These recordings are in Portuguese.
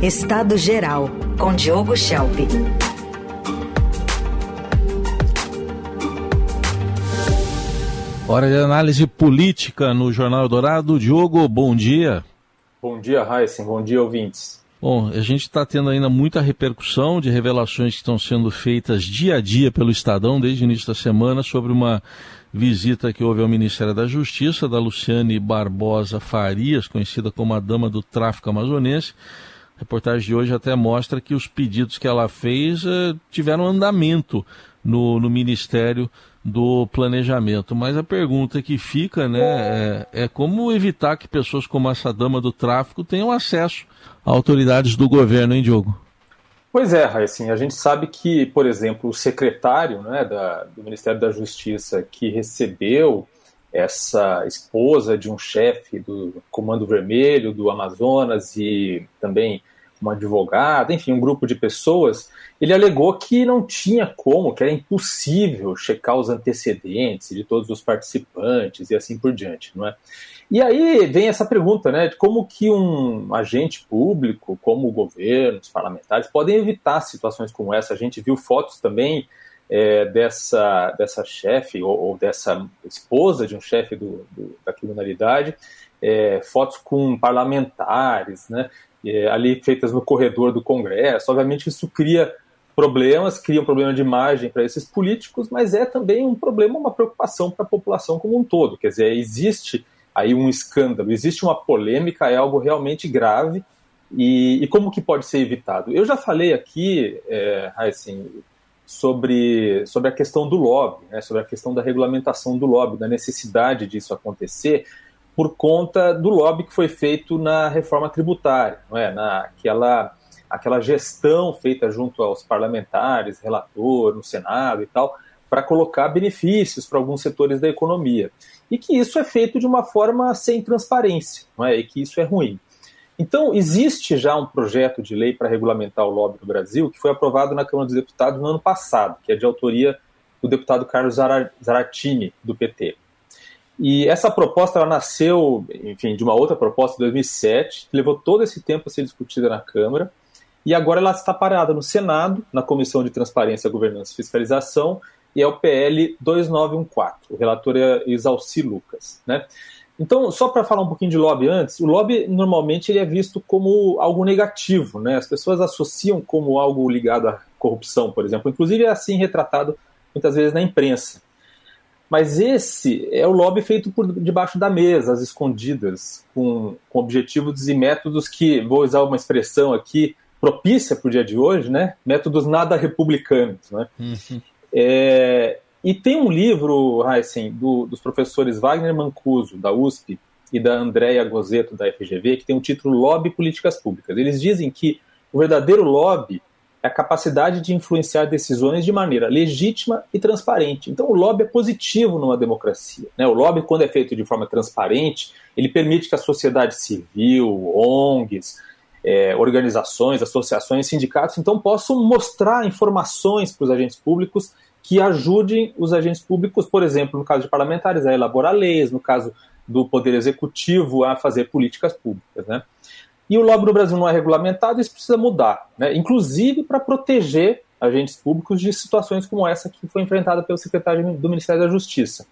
Estado Geral, com Diogo Schelp. Hora de análise política no Jornal Dourado. Diogo, bom dia. Bom dia, Heisen. Bom dia, ouvintes. Bom, a gente está tendo ainda muita repercussão de revelações que estão sendo feitas dia a dia pelo Estadão desde o início da semana sobre uma visita que houve ao Ministério da Justiça da Luciane Barbosa Farias, conhecida como a dama do tráfico amazonense. A reportagem de hoje até mostra que os pedidos que ela fez eh, tiveram andamento no, no Ministério do Planejamento. Mas a pergunta que fica né, é, é como evitar que pessoas como essa dama do tráfico tenham acesso a autoridades do governo, hein, Diogo? Pois é, assim, a gente sabe que, por exemplo, o secretário né, da, do Ministério da Justiça que recebeu essa esposa de um chefe do Comando Vermelho do Amazonas e também uma advogada, enfim, um grupo de pessoas, ele alegou que não tinha como, que era impossível checar os antecedentes de todos os participantes e assim por diante, não é? E aí vem essa pergunta, né, de como que um agente público, como o governo, os parlamentares, podem evitar situações como essa. A gente viu fotos também é, dessa, dessa chefe ou, ou, dessa esposa de um chefe do, do, da criminalidade, é, fotos com parlamentares, né, é, ali feitas no corredor do Congresso. Obviamente isso cria problemas, cria um problema de imagem para esses políticos, mas é também um problema, uma preocupação para a população como um todo. Quer dizer, existe aí um escândalo, existe uma polêmica, é algo realmente grave. E, e como que pode ser evitado? Eu já falei aqui, é, assim, sobre, sobre a questão do lobby, né, sobre a questão da regulamentação do lobby, da necessidade disso acontecer, por conta do lobby que foi feito na reforma tributária, não é? Naquela aquela gestão feita junto aos parlamentares, relator, no Senado e tal, para colocar benefícios para alguns setores da economia. E que isso é feito de uma forma sem transparência, não é? e que isso é ruim. Então, existe já um projeto de lei para regulamentar o lobby no Brasil, que foi aprovado na Câmara dos Deputados no ano passado, que é de autoria do deputado Carlos Zaratini, do PT. E essa proposta ela nasceu, enfim, de uma outra proposta de 2007, que levou todo esse tempo a ser discutida na Câmara, e agora ela está parada no Senado, na Comissão de Transparência, Governança e Fiscalização, e é o PL 2914. O relator é Isalci Lucas. Né? Então, só para falar um pouquinho de lobby antes, o lobby normalmente ele é visto como algo negativo, né? As pessoas associam como algo ligado à corrupção, por exemplo. Inclusive é assim retratado muitas vezes na imprensa. Mas esse é o lobby feito por debaixo da mesa, às escondidas, com, com objetivos e métodos que, vou usar uma expressão aqui, propícia para o dia de hoje, né? Métodos nada republicanos, né? Uhum. É, e tem um livro, Heisen, do, dos professores Wagner Mancuso, da USP, e da Andrea Gozeto, da FGV, que tem o título Lobby Políticas Públicas. Eles dizem que o verdadeiro lobby é a capacidade de influenciar decisões de maneira legítima e transparente. Então, o lobby é positivo numa democracia. Né? O lobby, quando é feito de forma transparente, ele permite que a sociedade civil, ONGs, é, organizações, associações, sindicatos, então possam mostrar informações para os agentes públicos que ajudem os agentes públicos, por exemplo, no caso de parlamentares, a elaborar leis, no caso do Poder Executivo, a fazer políticas públicas. Né? E o lobby no Brasil não é regulamentado, isso precisa mudar, né? inclusive para proteger agentes públicos de situações como essa que foi enfrentada pelo secretário do Ministério da Justiça.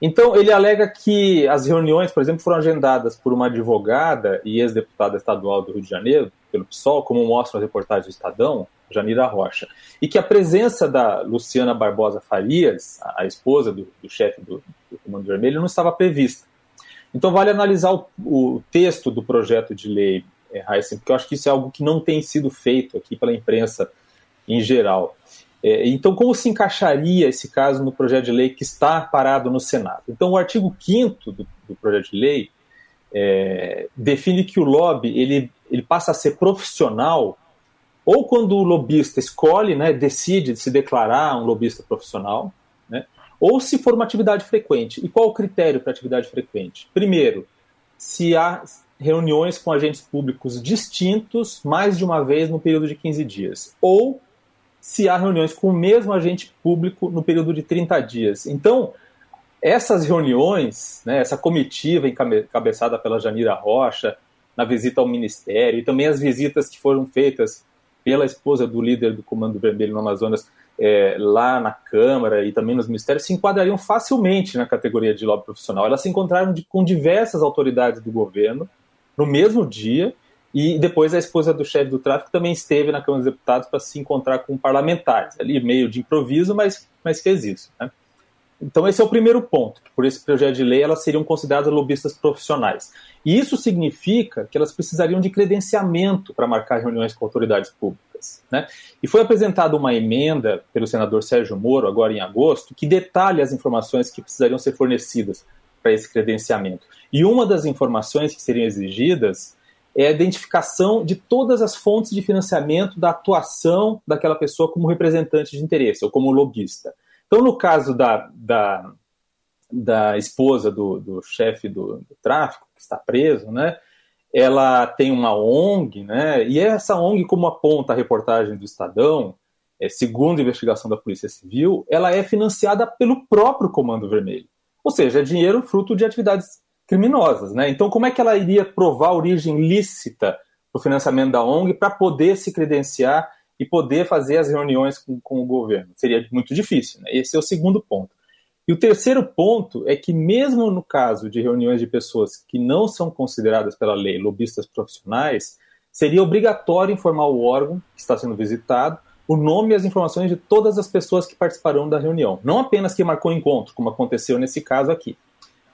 Então, ele alega que as reuniões, por exemplo, foram agendadas por uma advogada e ex-deputada estadual do Rio de Janeiro, pelo PSOL, como mostram as reportagens do Estadão, Janira Rocha, e que a presença da Luciana Barbosa Farias, a, esposa do, do chefe do, do, Comando Vermelho, não estava prevista. Então, vale analisar o, o texto do projeto de lei, é, Heisen, porque eu acho que isso é algo que não tem sido feito aqui pela imprensa em geral. É, então, como se encaixaria esse caso no projeto de lei que está parado no Senado? Então, o artigo 5 do, do, projeto de lei é, define que o lobby ele, ele passa a ser profissional ou quando o lobista escolhe, né, decide se declarar um lobista profissional, né, ou se for uma atividade frequente. E qual o critério para atividade frequente? Primeiro, se há reuniões com agentes públicos distintos mais de uma vez no período de 15 dias, ou se há reuniões com o mesmo agente público no período de 30 dias. Então, essas reuniões, né, essa comitiva encabeçada pela Janira Rocha, na visita ao Ministério, e também as visitas que foram feitas pela esposa do líder do Comando Vermelho no Amazonas é, lá na Câmara e também nos ministérios se enquadrariam facilmente na categoria de lobby profissional. Elas se encontraram de, com diversas autoridades do governo no mesmo dia e depois a esposa do chefe do tráfico também esteve na Câmara dos Deputados para se encontrar com parlamentares, ali meio de improviso, mas, mas fez isso. Né? Então esse é o primeiro ponto, que por esse projeto de lei elas seriam consideradas lobistas profissionais. E isso significa que elas precisariam de credenciamento para marcar reuniões com autoridades públicas. Né? E foi apresentada uma emenda pelo senador Sérgio Moro, agora em agosto, que detalha as informações que precisariam ser fornecidas para esse credenciamento. E uma das informações que seriam exigidas é a identificação de todas as fontes de financiamento da atuação daquela pessoa como representante de interesse ou como lobista. Então, no caso da, da, da esposa do, do chefe do, do, tráfico, que está preso, né, ela tem uma ONG, né, e essa ONG, como aponta a reportagem do Estadão, é, segundo a investigação da Polícia Civil, ela é financiada pelo próprio Comando Vermelho. Ou seja, é dinheiro fruto de atividades criminosas. Né? Então, como é que ela iria provar a origem lícita do financiamento da ONG para poder se credenciar e poder fazer as reuniões com, com o governo. Seria muito difícil. Né? Esse é o segundo ponto. E o terceiro ponto é que, mesmo no caso de reuniões de pessoas que não são consideradas pela lei lobistas profissionais, seria obrigatório informar o órgão que está sendo visitado o nome e as informações de todas as pessoas que participarão da reunião, não apenas quem marcou o encontro, como aconteceu nesse caso aqui.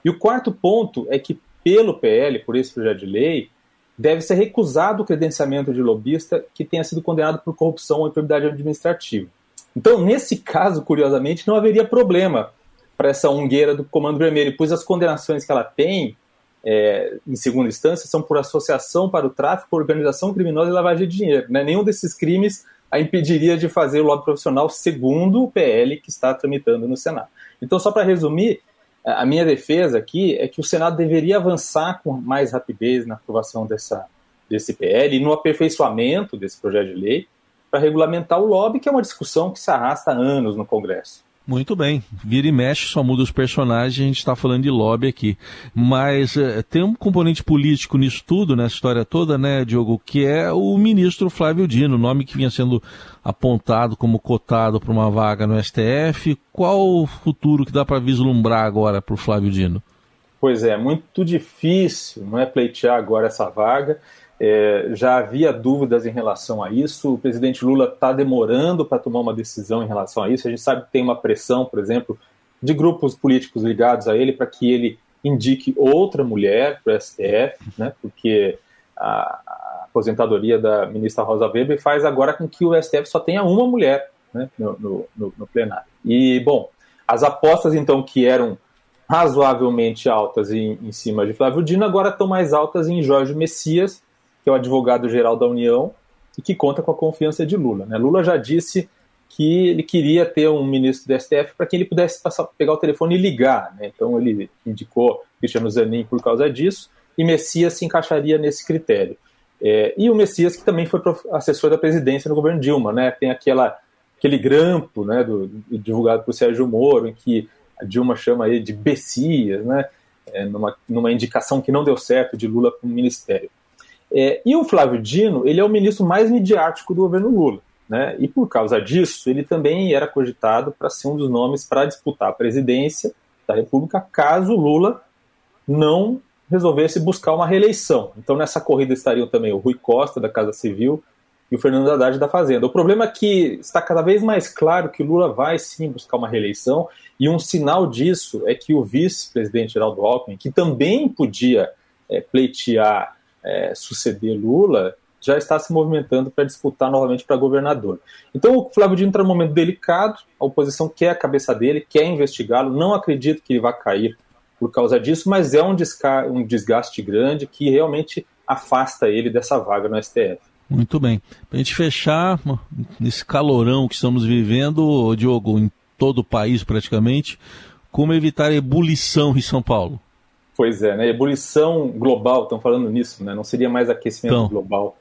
E o quarto ponto é que, pelo PL, por esse projeto de lei, deve ser recusado o credenciamento de lobista que tenha sido condenado por corrupção ou improbidade administrativa. Então, nesse caso, curiosamente, não haveria problema para essa ungueira do Comando Vermelho, pois as condenações que ela tem, é, em segunda instância, são por associação para o tráfico, organização criminosa e lavagem de dinheiro. Né? Nenhum desses crimes a impediria de fazer o lobby profissional segundo o PL que está tramitando no Senado. Então, só para resumir, a minha defesa aqui é que o Senado deveria avançar com mais rapidez na aprovação dessa, desse PL e no aperfeiçoamento desse projeto de lei para regulamentar o lobby, que é uma discussão que se arrasta há anos no Congresso. Muito bem. Vira e mexe, só muda os personagens, a gente está falando de lobby aqui. Mas é, tem um componente político nisso tudo, nessa história toda, né, Diogo, que é o ministro Flávio Dino, nome que vinha sendo apontado como cotado para uma vaga no STF. Qual o futuro que dá para vislumbrar agora para o Flávio Dino? Pois é, muito difícil, não é pleitear agora essa vaga. É, já havia dúvidas em relação a isso. O presidente Lula está demorando para tomar uma decisão em relação a isso. A gente sabe que tem uma pressão, por exemplo, de grupos políticos ligados a ele para que ele indique outra mulher para o STF, né, porque a, aposentadoria da ministra Rosa Weber faz agora com que o STF só tenha uma mulher né, no, no, no plenário. E, bom, as apostas, então, que eram razoavelmente altas em, em cima de Flávio Dino, agora estão mais altas em Jorge Messias, que é o advogado-geral da União e que conta com a confiança de Lula. Né? Lula já disse que ele queria ter um ministro do STF para que ele pudesse passar, pegar o telefone e ligar. Né? Então ele indicou Cristiano Zanin por causa disso e Messias se encaixaria nesse critério. É, e o Messias, que também foi assessor da presidência no governo Dilma, né? tem aquela, aquele grampo né, do, do divulgado por Sérgio Moro, em que Dilma chama ele de Bessias, né? É, numa, numa indicação que não deu certo de Lula para o ministério. É, e o Flávio Dino, ele é o ministro mais midiático do governo Lula. Né? E por causa disso, ele também era cogitado para ser um dos nomes para disputar a presidência da República caso Lula não resolvesse buscar uma reeleição. Então nessa corrida estariam também o Rui Costa, da Casa Civil, e o Fernando Haddad da Fazenda. O problema é que está cada vez mais claro que Lula vai sim buscar uma reeleição, e um sinal disso é que o vice-presidente Geraldo Alckmin, que também podia é, pleitear é, suceder Lula, já está se movimentando para disputar novamente para governador. Então o Flávio Dino está num momento delicado, a oposição quer a cabeça dele, quer investigá-lo, não acredito que ele vá cair por causa disso, mas é um desgaste grande que realmente afasta ele dessa vaga no STF. Muito bem. Para a gente fechar, nesse calorão que estamos vivendo, Diogo, em todo o país praticamente, como evitar ebulição em São Paulo? Pois é, né? Ebulição global, estão falando nisso, né? Não seria mais aquecimento então, global.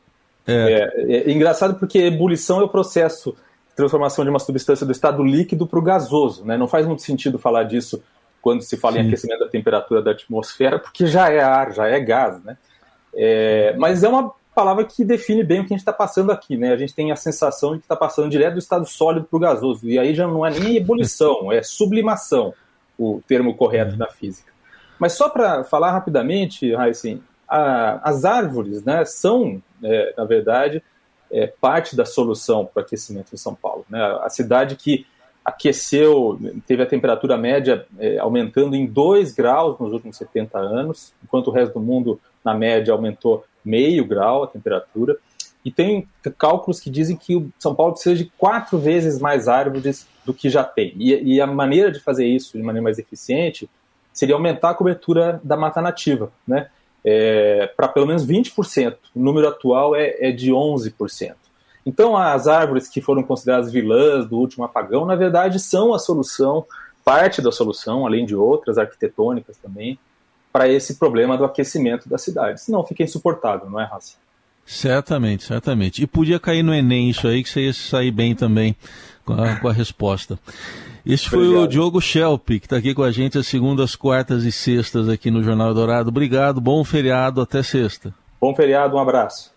É. É, é. engraçado porque ebulição é o processo de transformação de uma substância do estado líquido para o gasoso, né? Não faz muito sentido falar disso quando se fala Sim. em aquecimento da temperatura da atmosfera, porque já é ar, já é gás, né? É, mas é uma palavra que define bem o que a gente está passando aqui, né? A gente tem a sensação de que está passando direto do estado sólido para o gasoso, e aí já não é nem ebulição, é sublimação, o termo correto da física. Mas só para falar rapidamente, assim, as árvores né, são, é, na verdade, é, parte da solução para o aquecimento em São Paulo. Né? A cidade que aqueceu, teve a temperatura média é, aumentando em 2 graus nos últimos 70 anos, enquanto o resto do mundo, na média, aumentou meio grau a temperatura. E tem cálculos que dizem que São Paulo precisa de quatro vezes mais árvores do que já tem. E, e a maneira de fazer isso de maneira mais eficiente seria aumentar a cobertura da mata nativa, né? É, para pelo menos 20%. O número atual é, é de 11%. Então, as árvores que foram consideradas vilãs do último apagão, na verdade, são a solução, parte da solução, além de outras arquitetônicas também, para esse problema do aquecimento da cidade. Senão fica insuportável, não é, Raci? Certamente, certamente. E podia cair no Enem isso aí, que você ia sair bem também com a, com a resposta. Este foi Obrigado. o Diogo Schelp, que está aqui com a gente às segundas, quartas e sextas aqui no Jornal Dourado. Obrigado, bom feriado, até sexta. Bom feriado, um abraço.